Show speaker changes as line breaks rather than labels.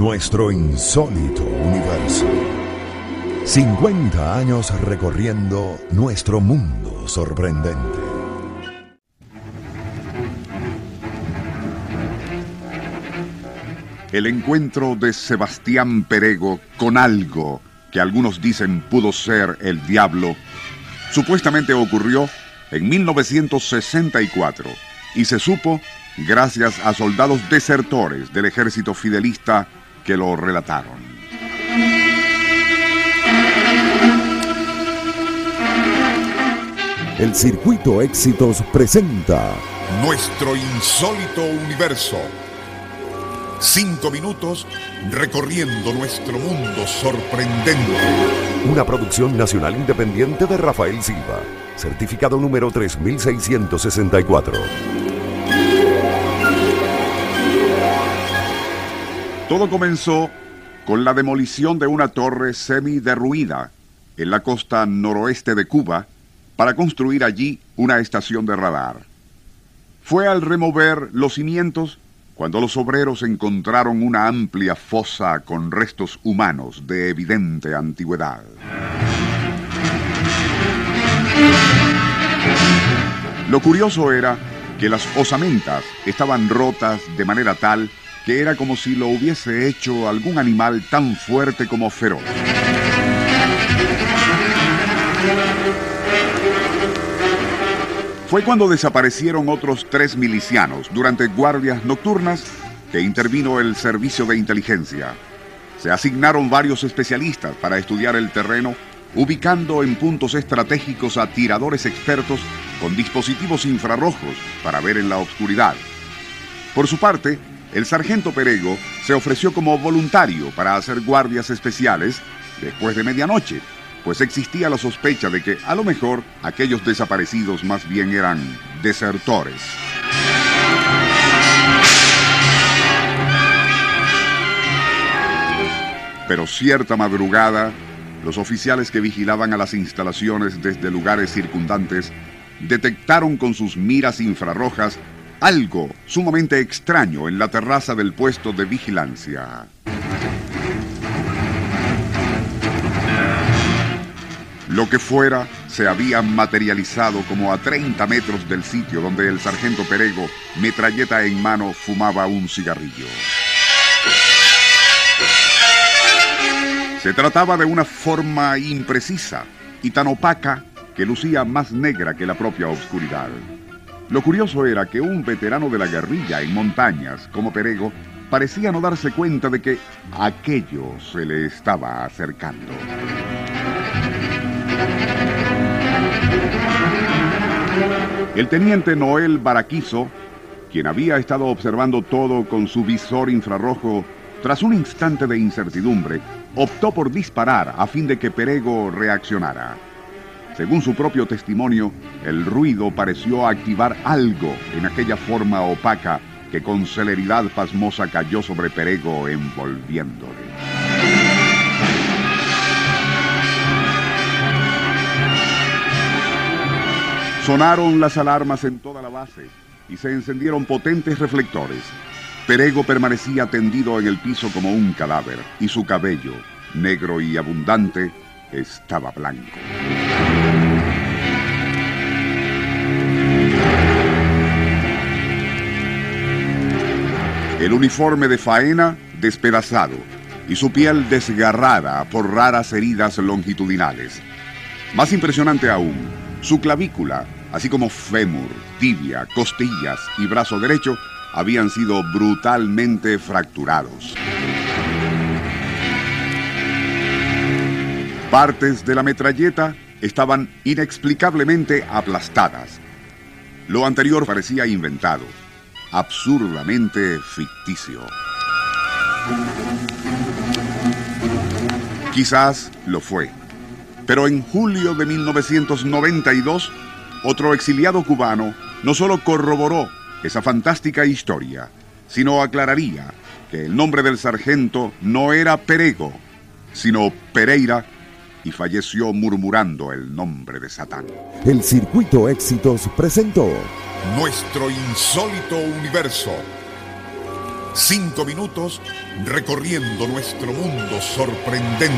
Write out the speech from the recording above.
Nuestro insólito universo. 50 años recorriendo nuestro mundo sorprendente.
El encuentro de Sebastián Perego con algo que algunos dicen pudo ser el diablo, supuestamente ocurrió en 1964 y se supo gracias a soldados desertores del ejército fidelista que lo relataron.
El Circuito Éxitos presenta
Nuestro insólito universo. Cinco minutos recorriendo nuestro mundo sorprendente.
una producción nacional independiente de Rafael Silva, certificado número 3664.
Todo comenzó con la demolición de una torre semi-derruida en la costa noroeste de Cuba para construir allí una estación de radar. Fue al remover los cimientos cuando los obreros encontraron una amplia fosa con restos humanos de evidente antigüedad. Lo curioso era que las osamentas estaban rotas de manera tal era como si lo hubiese hecho algún animal tan fuerte como feroz. Fue cuando desaparecieron otros tres milicianos durante guardias nocturnas que intervino el servicio de inteligencia. Se asignaron varios especialistas para estudiar el terreno, ubicando en puntos estratégicos a tiradores expertos con dispositivos infrarrojos para ver en la oscuridad. Por su parte, el sargento Perego se ofreció como voluntario para hacer guardias especiales después de medianoche, pues existía la sospecha de que a lo mejor aquellos desaparecidos más bien eran desertores. Pero cierta madrugada, los oficiales que vigilaban a las instalaciones desde lugares circundantes detectaron con sus miras infrarrojas algo sumamente extraño en la terraza del puesto de vigilancia. Lo que fuera se había materializado como a 30 metros del sitio donde el sargento Perego, metralleta en mano, fumaba un cigarrillo. Se trataba de una forma imprecisa y tan opaca que lucía más negra que la propia oscuridad. Lo curioso era que un veterano de la guerrilla en montañas como Perego parecía no darse cuenta de que aquello se le estaba acercando. El teniente Noel Baraquizo, quien había estado observando todo con su visor infrarrojo, tras un instante de incertidumbre, optó por disparar a fin de que Perego reaccionara. Según su propio testimonio, el ruido pareció activar algo en aquella forma opaca que con celeridad pasmosa cayó sobre Perego envolviéndole. Sonaron las alarmas en toda la base y se encendieron potentes reflectores. Perego permanecía tendido en el piso como un cadáver y su cabello, negro y abundante, estaba blanco. El uniforme de faena despedazado y su piel desgarrada por raras heridas longitudinales. Más impresionante aún, su clavícula, así como fémur, tibia, costillas y brazo derecho, habían sido brutalmente fracturados. Partes de la metralleta estaban inexplicablemente aplastadas. Lo anterior parecía inventado, absurdamente ficticio. Quizás lo fue. Pero en julio de 1992, otro exiliado cubano no solo corroboró esa fantástica historia, sino aclararía que el nombre del sargento no era Perego, sino Pereira, y falleció murmurando el nombre de Satán.
El Circuito Éxitos presentó
Nuestro insólito universo.
Cinco minutos recorriendo nuestro mundo sorprendente.